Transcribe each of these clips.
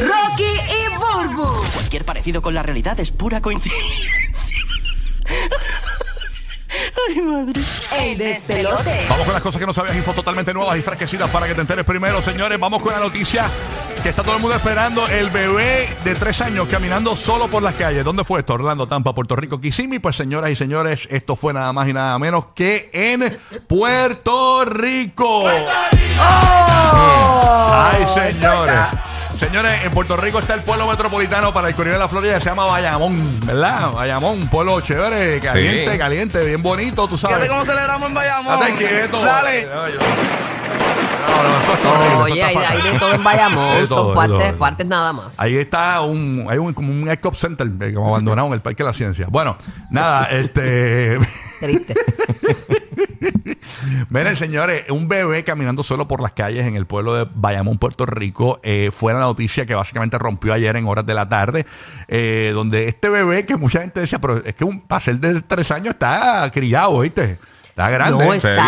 Rocky y Burbu. Cualquier parecido con la realidad es pura coincidencia. Ay, madre. El despelote. Vamos con las cosas que no sabías, info totalmente nuevas y fresquecidas para que te enteres primero, señores. Vamos con la noticia que está todo el mundo esperando. El bebé de tres años caminando solo por las calles. ¿Dónde fue esto? Orlando, Tampa, Puerto Rico, Kissimmee. Pues, señoras y señores, esto fue nada más y nada menos que en Puerto Rico. Ay, señores. Señores, en Puerto Rico está el pueblo metropolitano para el Correo de la Florida, se llama Bayamón, ¿verdad? Bayamón, un pueblo chévere, caliente, Sí. caliente, bien bonito, tú sabes. Fíjate cómo celebramos en Bayamón. Date quieto. Dale. No, No, eso está horrible, eso Oye, está hay, fatal. hay de todo en Bayamón, De todo, son partes, todo. partes nada más. Ahí está un, hay un, como un Epcot Center eh, como abandonado en el Parque de la Ciencia. Bueno, nada, este... Triste. Miren, señores, un bebé caminando solo por las calles en el pueblo de Bayamón, Puerto Rico, eh, fue la noticia que básicamente rompió ayer en horas de la tarde, eh, donde este bebé que mucha gente decía, pero es que un para de tres años está criado, ¿viste? Está grande. No, está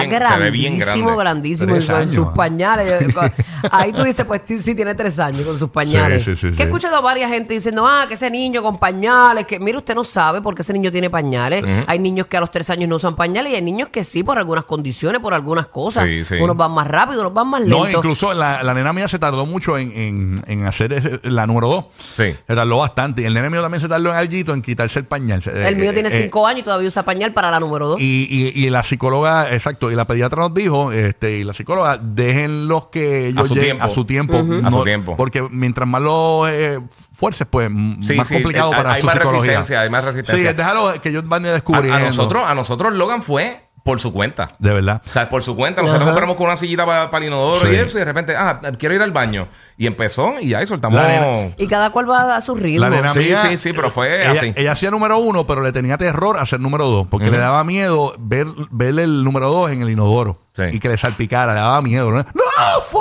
bien- grandísimo, grandísimo. Tres con años, sus pañales. eh, con- Ahí tú dices, pues sí, tiene tres años con sus pañales. Sí, sí, sí, que he escuchado a varias gente diciendo, ah, que ese niño con pañales, que mire, usted no sabe por qué ese niño tiene pañales. Hay niños que a los tres años no usan pañales y hay niños que sí, por algunas condiciones, por algunas cosas. Sí, sí. Unos van más rápido, unos van más No, lentos. incluso la, la nena mía se tardó mucho en, en- en hacer ese- la número dos. Sí. Se tardó bastante. Y el nene mío también se tardó en alguito en quitarse el pañal. El mío Eh, tiene eh, cinco años y todavía usa pañal para la número dos. Y, y, y la psicóloga, exacto, y la pediatra nos dijo, este, y la psicóloga, déjenlos que ellos A su lleguen tiempo. a su tiempo. A su tiempo. Porque mientras más lo eh, fuerces, pues Sí, más sí, complicado eh, para hay su más psicología. resistencia, hay más resistencia. Sí, déjalo que ellos van A, descubriendo. a nosotros, a nosotros Logan fue por su cuenta. De verdad. O sea, por su cuenta. Nosotros Ajá. compramos con una sillita para, el inodoro Sí. y eso. Y de repente, ah, quiero ir al baño. Y empezó y ahí soltamos. La nena- Y cada cual va a su ritmo. La nena Sí, mía, sí, sí, pero fue ella, así. Ella hacía número uno, pero le tenía terror a hacer número dos, porque le daba miedo ver, ver el número dos en el inodoro. Sí. Y que le salpicara, le daba miedo. ¡No! ¡Fu!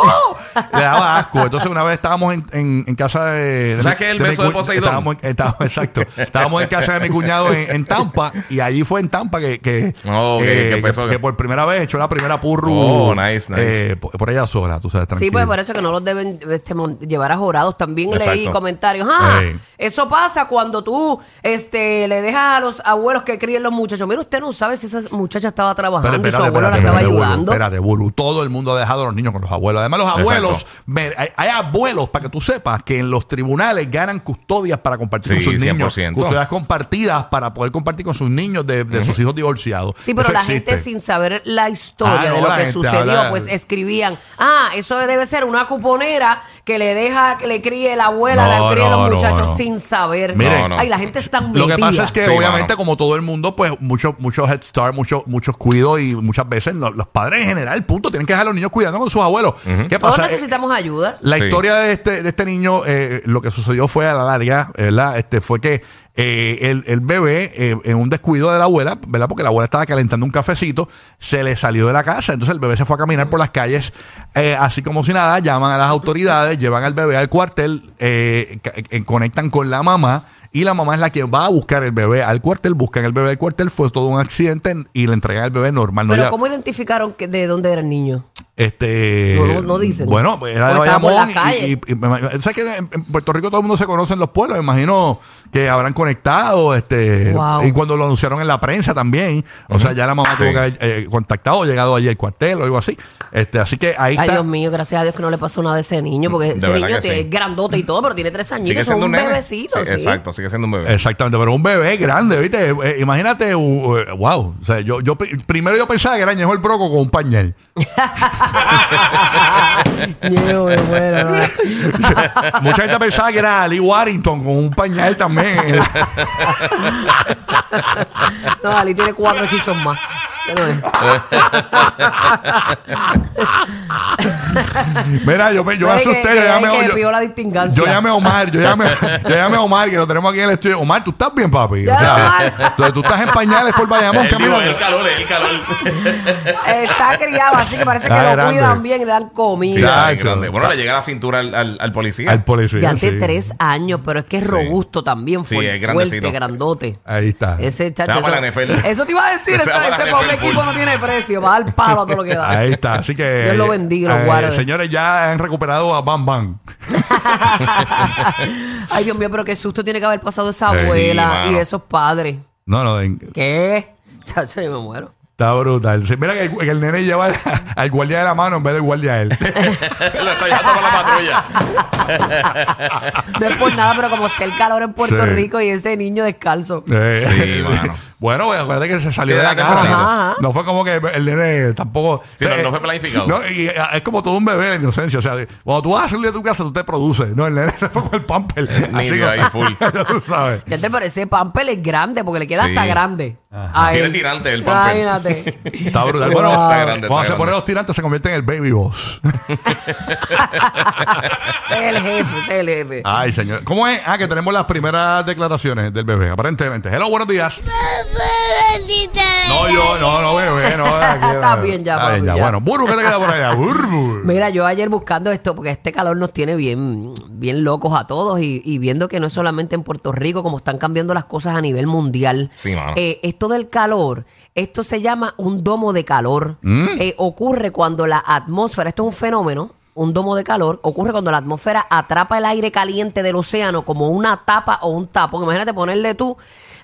le daba asco. Entonces, una vez estábamos en, en- en casa de. ¿Tú sabes qué es el mi beso de cu- Poseidón? Estábamos, en- estábamos- exacto. Estábamos en casa de mi cuñado en, en Tampa, y allí fue en Tampa que, que, Oh, ok, eh, que que, empezó- que por primera vez echó la primera purru. Oh, nice, nice. eh, por, por ella sola, tú sabes, Sí, tranquilo. pues por eso que no los deben este, mon- llevar a jurados. También leí comentarios. Ah, Ey. eso pasa cuando tú este, le dejas a los abuelos que críen los muchachos. Mira, usted no sabe si esa muchacha estaba trabajando Pero y su abuelo la estaba espérate, ayudando. Espérate, Bulu. Todo el mundo ha dejado a los niños con los abuelos. Además, los abuelos, me- hay, hay abuelos, para que tú sepas, que en los tribunales ganan custodias para compartir con sus niños. 100%. Custodias compartidas para poder compartir con sus niños de, de sus hijos divorciados. Sí, pero Eso la existe. gente sin saber la historia Ah, no, de lo que gente sucedió, habla- pues escribían, ah, eso debe ser una cuponera que le deja que le críe la abuela, No, le críe no, los no, muchachos no. sin saber. Mire, No, no. Ay, la gente está Lo que pasa es que Sí, obviamente mano. como todo el mundo, pues muchos muchos Head Start, muchos muchos cuidos y muchas veces lo- los padres en general, punto, tienen que dejar a los niños cuidando con sus abuelos. ¿Qué Todos pasa? Eh, necesitamos ayuda. La Sí. historia de este, de este niño, eh, lo que sucedió fue a la larga, ¿verdad? Este, fue que eh, el, el bebé, eh, en un descuido de la abuela, ¿verdad? Porque la abuela estaba calentando un cafecito, se le salió de la casa. Entonces el bebé se fue a caminar por las calles, eh, así como si nada, llaman a las autoridades, llevan al bebé al cuartel, eh, eh, conectan con la mamá. Y la mamá es la que va a buscar el bebé al cuartel, buscan el bebé al cuartel, fue todo un accidente y le entregan el bebé normal. no Pero ya- ¿cómo identificaron que, de dónde era el niño? este. No, dicen. Bueno, era de O Bayamón. la calle. Y, y- y imag- ¿Sabes que en Puerto Rico todo el mundo se conoce en los pueblos? Me imagino que habrán conectado. este Wow. Y cuando lo anunciaron en la prensa también. O sea, ya la mamá Sí. tuvo que haber eh, contactado, llegado allí al cuartel o algo así. este Así que ahí Ay, está. Dios mío, gracias a Dios que no le pasó nada a ese niño, porque De ese niño que tiene- sí. es grandote y todo, pero tiene tres añitos, es un bebecito. Sí, sí. Exacto, sigue siendo un bebé. Exactamente, pero un bebé grande, ¿viste? Eh, imagínate, uh, eh, wow. O sea, yo, yo pri- primero yo pensaba que era Ñejo el Broco con un pañal. Mucha gente pensaba que era Lee Warrington con un pañal también. No, Ali tiene cuatro chichos más. No es. Mira, yo me, yo asusté, que- yo llamé, yo- pidió la distingancia. yo llamé a Omar, yo llamé, yo llamé a Omar, que lo tenemos aquí en el estudio. Omar, ¿tú estás bien, papi? Omar. tú, tú estás en pañales por Bayamón, camino. el calor, el calor. Está criado, así que parece que lo cuidan bien y le dan comida. grande. Bueno, le llega la cintura al, al, al policía. Al policía. De sí. tres años, pero es que es Sí. robusto también, Sí, fuerte, es grandecito. fuerte, grandote. Ahí está. Ese chacho. Eso, te iba a decir, ese pobre equipo no tiene precio, va al palo a todo lo que da. Ahí está, así que. Dios lo bendiga, eh. Señores, ya han recuperado a Bam Bam. Ay, Dios mío, pero qué susto tiene que haber pasado esa Sí, abuela mano. y esos padres. No, no, en- ¿Qué? Chacho, yo me muero. Está brutal. Sí, Mira que el, que el nene lleva al, al guardia de la mano en vez del guardia a él. Lo está llevando con la patrulla. No es por nada, pero como está el calor en Puerto Sí. Rico y ese niño descalzo. Eh, Sí, mano. Bueno, pues, acuérdate que se salió de la casa. tempranito. Ajá, ajá. No fue como que el nene tampoco. Sí, no- no fue planificado. No, y eh, es como todo un bebé en inocencia. O sea, cuando tú vas a salir de tu casa, tú te produces. No, el nene se fue con el pamper. Nítido ahí, full. ya tú sabes. Ya te parece pamper es grande porque le queda Sí. hasta grande. A Tiene él. tirante el pamper. Imagínate. Está brutal. Wow. Bueno, Está grande, cuando está se ponen los tirantes, se convierte en el baby boss. ese es el jefe, ese es el jefe. Ay, señor. ¿Cómo es? Ah, que tenemos las primeras declaraciones del bebé, aparentemente. Hello, buenos días. No, yo, no, no, bebé, no. aquí, Está bien ya, Está bien papi, ya. ya. Bueno, Burbu, ¿qué te queda por allá? Burbu. Mira, yo ayer buscando esto, porque este calor nos tiene bien, bien locos a todos y, y viendo que no es solamente en Puerto Rico, como están cambiando las cosas a nivel mundial. Sí, mano. Eh, esto del calor, esto se llama un domo de calor. Eh, ocurre cuando la atmósfera, esto es un fenómeno, un domo de calor, ocurre cuando la atmósfera atrapa el aire caliente del océano como una tapa o un tapo. Imagínate ponerle tú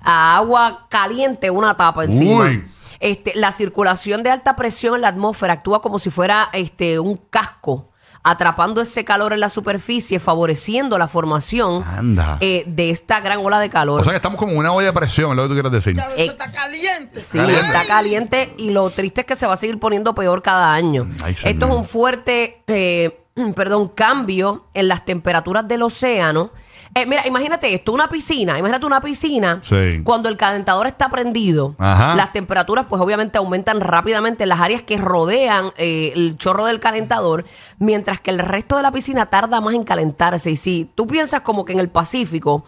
a agua caliente una tapa encima. Uy. Este, la circulación de alta presión en la atmósfera actúa como si fuera este, un casco, atrapando ese calor en la superficie, favoreciendo la formación Anda. eh, de esta gran ola de calor. O sea que estamos como en una olla de presión, es lo que tú quieres decir. Eh, Sí, está caliente y lo triste es que se va a seguir poniendo peor cada año. Ay, señor. Esto es un fuerte, eh, perdón, cambio en las temperaturas del océano. Eh, mira, imagínate esto, una piscina, imagínate una piscina, Sí. cuando el calentador está prendido, Ajá. las temperaturas pues obviamente aumentan rápidamente en las áreas que rodean eh, el chorro del calentador, mientras que el resto de la piscina tarda más en calentarse. Y si tú piensas como que en el Pacífico,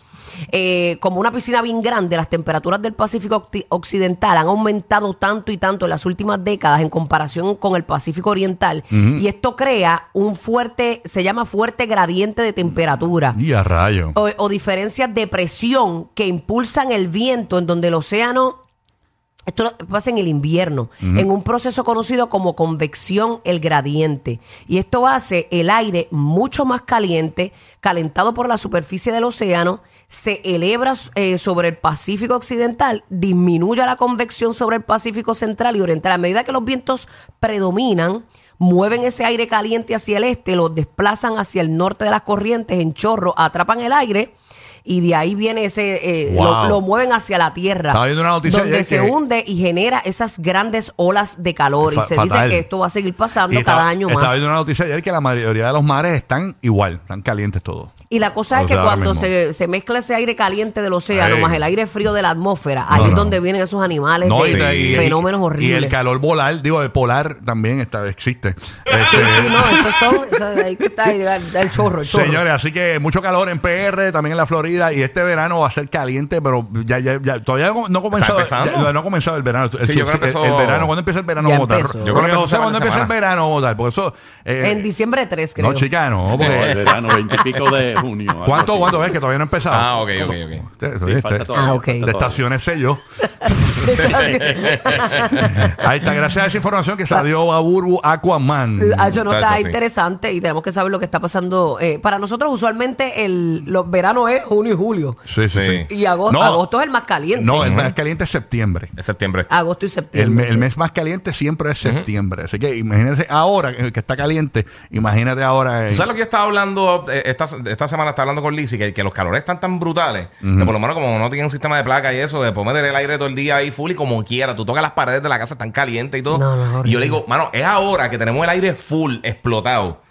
eh, como una piscina bien grande, las temperaturas del Pacífico Occidental han aumentado tanto y tanto en las últimas décadas en comparación con el Pacífico Oriental. Y esto crea un fuerte, se llama fuerte gradiente de temperatura Y a rayo. o, o diferencias de presión que impulsan el viento en donde el océano esto pasa en el invierno, en un proceso conocido como convección el gradiente. Y esto hace el aire mucho más caliente, calentado por la superficie del océano, se eleva eh, sobre el Pacífico Occidental, disminuye la convección sobre el Pacífico Central y Oriental. A medida que los vientos predominan, mueven ese aire caliente hacia el este, lo desplazan hacia el norte de las corrientes en chorro, atrapan el aire y de ahí viene ese, eh, Wow. lo, lo mueven hacia la tierra. Estaba viendo una noticia donde se que- hunde y genera esas grandes olas de calor. Y se fatal. dice que esto va a seguir pasando Y cada estaba- año Estaba más. viendo una noticia ayer que la mayoría de los mares están igual, están calientes todos. Y la cosa O es que sea, cuando se, se mezcla ese aire caliente del océano más el aire frío de la atmósfera, ahí No, es donde vienen esos animales No, de y, y- y- fenómenos y horribles. el calor polar, digo, el polar también está, existe. Este, no, esos son, ahí que está el chorro, el chorro. Señores, así que mucho calor en PR, también en la Florida, y este verano va a ser caliente, pero ya, ya, ya todavía no ha comenzado, no ha comenzado el verano. El, Sí, yo creo que el- empezó- el verano, ¿cuándo empieza el verano Ya como tal? empezó. Yo creo Porque que no empezó sé esta cuándo empieza el verano tal, porque eso... eh, en diciembre 3, creo. no, chica, no, El porque... verano, veintipico de junio. ¿Cuánto, así. cuánto ves que todavía no ha empezado? Ah, ok, ok, ok. Este- Sí, este- falta todavía, Ah, ok. falta de estaciones sello. Ahí está, gracias a esa información que dio a Burbu Aquaman. Ah, Eso no está interesante y tenemos que saber lo que está pasando. Eh, para nosotros, usualmente, el, los veranos es junio y julio. Sí, sí. Y agosto, No. agosto es el más caliente. No, el más caliente es septiembre. Es septiembre. Agosto y El, septiembre. me- el sí. mes más caliente siempre es septiembre. Así que imagínense ahora que que está caliente, imagínate ahora. eh, ¿Tú sabes lo que yo estaba hablando eh, esta, esta semana? Estaba hablando con Lizzie, que, que los calores están tan brutales que por lo menos como no tienen un sistema de placa y eso, después meter el aire todo el día ahí full y como quiera, tú tocas las paredes de la casa tan calientes y todo. No, no, es y yo le digo, mano, es ahora que tenemos el aire full, explotado.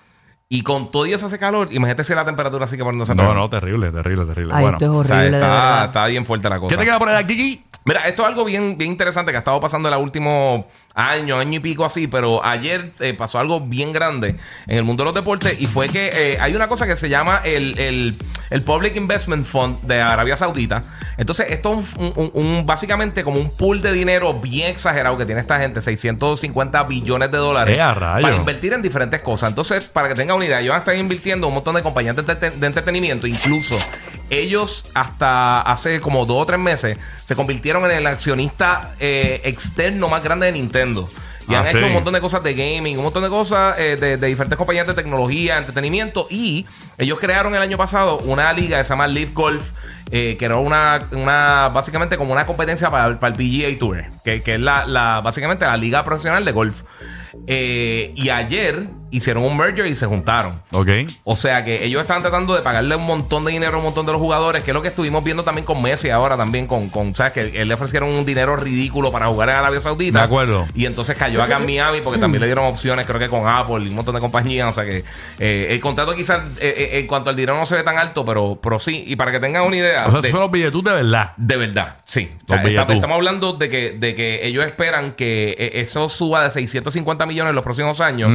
Y con todo y eso hace calor, imagínate si la temperatura así que poniéndose no, peor. no, terrible, terrible, terrible. Ay, bueno, esto es O sea, horrible, de está, verdad. está bien fuerte la cosa. ¿qué te queda por ahí, Kiki? Mira, esto es algo bien, bien interesante que ha estado pasando en el último año, año y pico así, pero ayer eh, pasó algo bien grande en el mundo de los deportes y fue que eh, hay una cosa que se llama el, el- el Public Investment Fund de Arabia Saudita. Entonces, esto es un, un- un- básicamente como un pool de dinero bien exagerado que tiene esta gente, 650 billones de dólares ¡Eh, para invertir en diferentes cosas. Entonces, para que tengan una idea, ellos están invirtiendo un montón de compañías de entretenimiento, incluso ellos hasta hace como dos o tres meses se convirtieron en el accionista eh, externo más grande de Nintendo. Y Ah, han sí. hecho un montón de cosas de gaming, un montón de cosas eh, de, de diferentes compañías de tecnología, entretenimiento. Y ellos crearon el año pasado una liga que se llama Live Golf, eh, que era una, una básicamente como una competencia para, para el PGA Tour, que, que es la, la- básicamente la liga profesional de golf. Eh, y ayer hicieron un merger y se juntaron. Ok. O sea que ellos están tratando de pagarle un montón de dinero a un montón de los jugadores, que es lo que estuvimos viendo también con Messi ahora también con, con ¿sabes? Que él le ofrecieron un dinero ridículo para jugar en Arabia Saudita. De acuerdo. Y entonces cayó acá en Miami porque también le dieron opciones, creo que con Apple y un montón de compañías. O sea que eh, el contrato quizás eh, eh, en cuanto al dinero no se ve tan alto, pero, pero sí. Y para que tengan una idea... O sea, de- son los billetes de verdad. de verdad, sí. O sea, está- estamos hablando de que, de que ellos esperan que eso suba de 650 millones en los próximos años.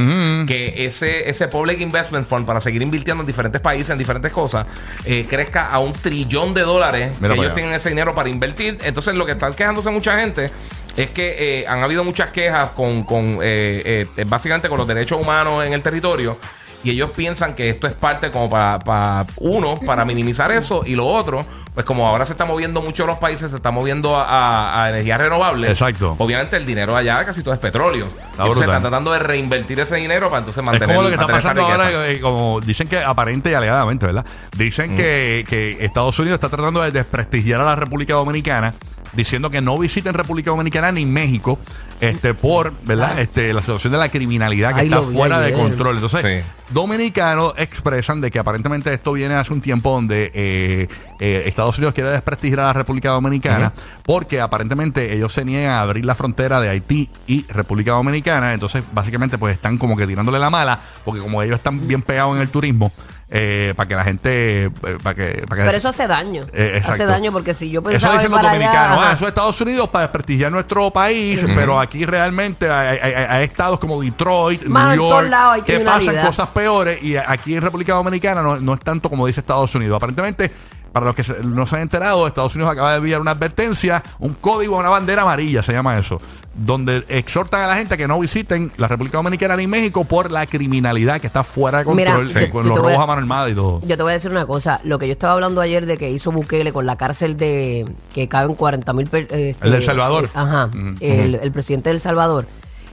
Que ese, ese Public Investment Fund, para seguir invirtiendo en diferentes países, en diferentes cosas, eh, crezca a un trillón de dólares. Mira que ellos allá. tienen ese dinero para invertir. Entonces, lo que están quejándose mucha gente es que eh, han habido muchas quejas con, con eh, eh, básicamente con los derechos humanos en el territorio. Y ellos piensan que esto es parte como para, para, uno, para minimizar eso. Y lo otro, pues como ahora se está moviendo mucho los países, se está moviendo a, a- a energías renovables. Exacto. Obviamente el dinero allá casi todo es petróleo. Entonces brutal. están tratando de reinvertir ese dinero para entonces Es mantener como lo que está pasando ahora, eh, como dicen que aparente y alegadamente, ¿verdad? Dicen que, que Estados Unidos está tratando de desprestigiar a la República Dominicana, diciendo que no visiten República Dominicana ni México, este, por, ¿verdad? Este, la situación de la criminalidad que Ay, está fuera de control. Entonces, Sí. dominicanos expresan de que aparentemente esto viene hace un tiempo donde eh, eh, Estados Unidos quiere desprestigiar a la República Dominicana porque aparentemente ellos se niegan a abrir la frontera de Haití y República Dominicana. Entonces, básicamente, pues están como que tirándole la mala porque como ellos están bien pegados en el turismo, eh, para que la gente... eh, para que, para que Pero eso hace daño. Eh, exacto. hace daño porque si yo eso pensaba dicen ir los para dominicanos, allá, ah, eso es Estados Unidos para desprestigiar nuestro país, pero aquí realmente hay, hay- hay- hay estados como Detroit, Mano, New en todos York, lados hay que pasan criminalidad. cosas peores y aquí en República Dominicana no, no es tanto como dice Estados Unidos. Aparentemente, para los que no se han enterado, Estados Unidos acaba de enviar una advertencia, un código, una bandera amarilla, se llama eso, donde exhortan a la gente que no visiten la República Dominicana ni México por la criminalidad que está fuera de Mira, control, con yo los a- robos a mano armada y todo. Yo te voy a decir una cosa. Lo que yo estaba hablando ayer de que hizo Bukele con la cárcel de que caben 40 mil. El del Salvador. ajá. Ujú. el, el presidente del Salvador.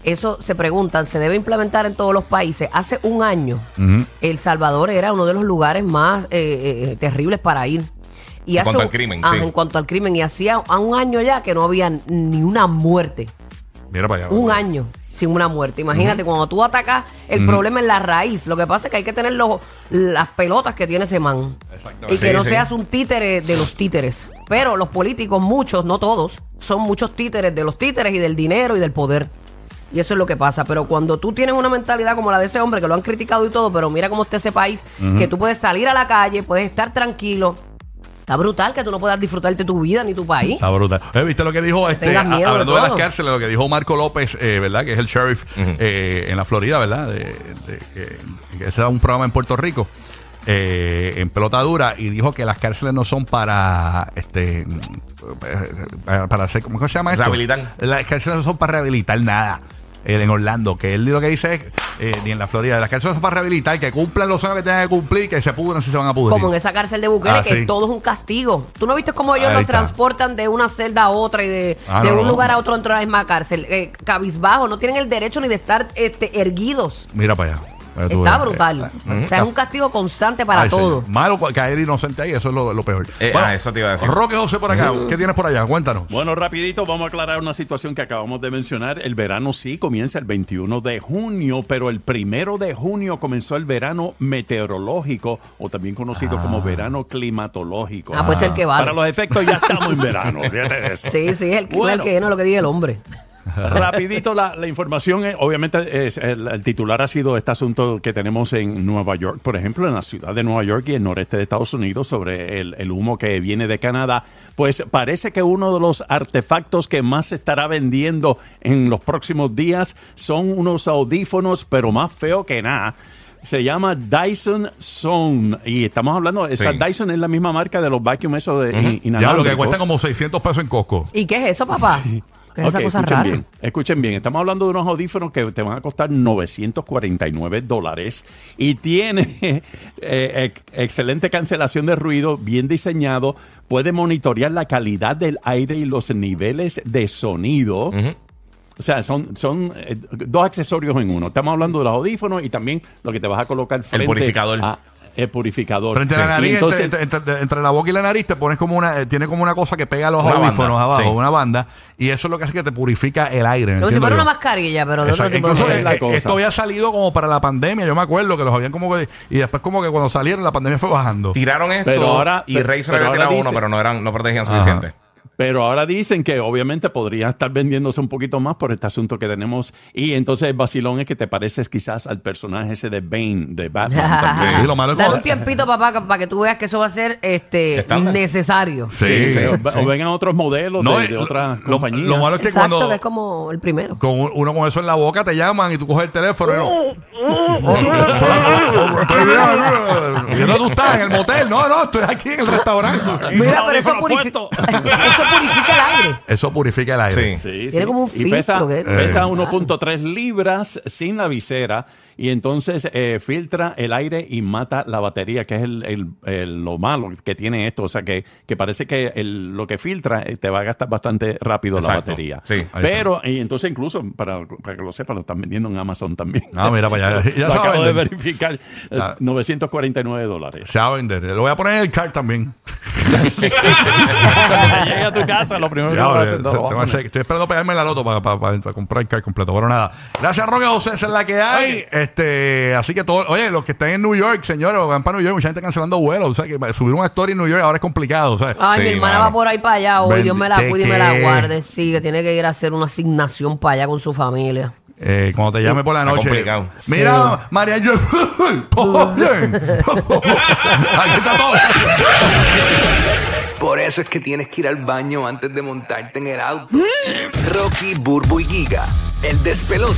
Eso se preguntan, ¿se debe implementar en todos los países? Hace un año. El Salvador era uno de los lugares más eh, eh, terribles para ir. Y En hace cuanto al crimen, ajá, sí. En cuanto al crimen. Y hacía un año ya que no había ni una muerte. Mira para allá. Un año sin una muerte. Imagínate, cuando tú atacas el problema en la raíz, lo que pasa es que hay que tener los, las pelotas que tiene ese man. Y que Sí, no sí. seas un títere de los títeres. Pero los políticos, muchos, no todos, son muchos títeres de los títeres y del dinero y del poder. Y eso es lo que pasa. Pero cuando tú tienes una mentalidad como la de ese hombre, que lo han criticado y todo, pero mira cómo está ese país, que tú puedes salir a la calle, puedes estar tranquilo. Está brutal que tú no puedas disfrutarte tu vida ni tu país. Está brutal. Eh, ¿Viste lo que dijo este, a- de hablando de, las cárceles, lo que dijo Marco López, eh, ¿verdad? Que es el sheriff eh, en la Florida, ¿verdad? De, de- que, que ese da un programa en Puerto Rico. eh, en pelota dura y dijo que las cárceles no son para este eh, para, para hacer ¿cómo se llama esto? Rehabilitar. las cárceles no son para rehabilitar nada eh, en Orlando que él lo que dice es eh, ni en la Florida las cárceles son para rehabilitar que cumplan los años que tengan que cumplir que se pudran si se van a pudrir Como en esa cárcel de Bukele, Ah, que sí. todo es un castigo. ¿Tú no viste cómo ellos Ahí los está. transportan de una celda a otra y de, Ah, de no, un no. lugar a otro dentro de la misma cárcel? Eh, cabizbajo, no tienen el derecho ni de estar este, erguidos. mira para allá Está brutal. Eh, O sea, es un castigo constante para Ay, todo. señor. Malo cu- caer inocente ahí, eso es lo, lo peor. Eh, ah, eso te iba a decir. Roque José por acá. ¿Qué tienes por allá? Cuéntanos. Bueno, rapidito vamos a aclarar una situación que acabamos de mencionar. El verano sí comienza el 21 de junio, pero el primero de junio comenzó el verano meteorológico o también conocido como verano climatológico. Ah, pues el que vale. Para los efectos ya estamos en verano. eso. Sí, sí, es el, Bueno. el que llena lo que diga el hombre. Rapidito la, la información, eh, obviamente es, el, el titular ha sido este asunto que tenemos en Nueva York, por ejemplo, en la ciudad de Nueva York y el noreste de Estados Unidos sobre el, el humo que viene de Canadá. Pues parece que uno de los artefactos que más se estará vendiendo en los próximos días son unos audífonos, pero más feo que nada. Se llama Dyson Zone y estamos hablando, esa Sí. Dyson es la misma marca de los vacuum esos de in- Ya lo que cuesta como 600 pesos en Costco. ¿Y qué es eso, papá? ¿Qué es esa Ok, cosa escuchen rara? bien, escuchen bien. Estamos hablando de unos audífonos que te van a costar 949 dólares y tiene eh, ex- excelente cancelación de ruido, bien diseñado, puede monitorear la calidad del aire y los niveles de sonido. O sea, son, son eh, dos accesorios en uno. Estamos hablando de los audífonos y también lo que te vas a colocar frente purificador. a- el purificador. Frente a la Sí. nariz, entonces- entre, entre- entre- entre la boca y la nariz, te pones como una, eh, tiene como una cosa que pega a los audífonos banda, abajo, sí. una banda, y eso es lo que hace que te purifica el aire. Como si fuera una mascarilla, pero de otro tipo de la eh, cosa. esto había salido como para la pandemia, yo me acuerdo que los habían como que, y después como que cuando salieron la pandemia fue bajando. Tiraron esto Pero ahora- y Razer pero había tirado uno, pero no, eran, no protegían Ajá. suficiente. Pero ahora dicen que obviamente podría estar vendiéndose un poquito más por este asunto que tenemos. Y entonces el vacilón es que te pareces quizás al personaje ese de Bane, de Batman. Sí, lo malo es Dale un tiempito, papá, para que tú veas que eso va a ser este Estándar. necesario. Sí, Sí, o, sí. o vengan otros modelos No, de, eh, de otras lo- compañías. lo malo es que Exacto, cuando- que es como el primero. Con un- uno con eso en la boca te llaman y tú coges el teléfono y no. Estoy bien. ¿Y dónde tú estás? ¿En el motel? No, no, estoy aquí en el restaurante. Mira, pero eso, puesto. eso purifica el aire. Eso purifica el aire. Sí. Sí, Tiene sí. como un Y pesa, filtro, ¿qué? pesa Eh. 1.3 libras sin la visera y entonces eh, filtra el aire y mata la batería, que es el, el- el- lo malo que tiene esto. O sea, que, que parece que el- lo que filtra eh, te va a gastar bastante rápido Exacto. la batería. Sí. Ahí Pero, y entonces incluso, para, para que lo sepan, lo están vendiendo en Amazon también. Ah, mira para allá. Ya lo acabo de verificar. eh, Ah. 949 dólares. Se va a vender. Lo voy a poner en el cart también. Cuando llegue a tu casa, lo primero que Ya, vas a hacer, a estoy esperando pegarme la loto para, para- para- para comprar el car completo. Pero nada. Gracias, Roque José. Esa es la que hay. Este, así que todo, oye, los que estén en New York, señores, van para New York, mucha gente cancelando vuelos. O sea, que subir una story en New York ahora es complicado. ¿sabes? Ay, Sí, mi hermana mano. va por ahí para allá hoy. Dios me la ¿qué- cuide y me la guarde. Sí, que tiene que ir a hacer una asignación para allá con su familia. Eh, cuando te llame por la noche. complicado. Mira, María, yo. todo bien. Aquí está todo. Por eso es que tienes que ir al baño antes de montarte en el auto. Rocky, Burbu y Giga, el despelote.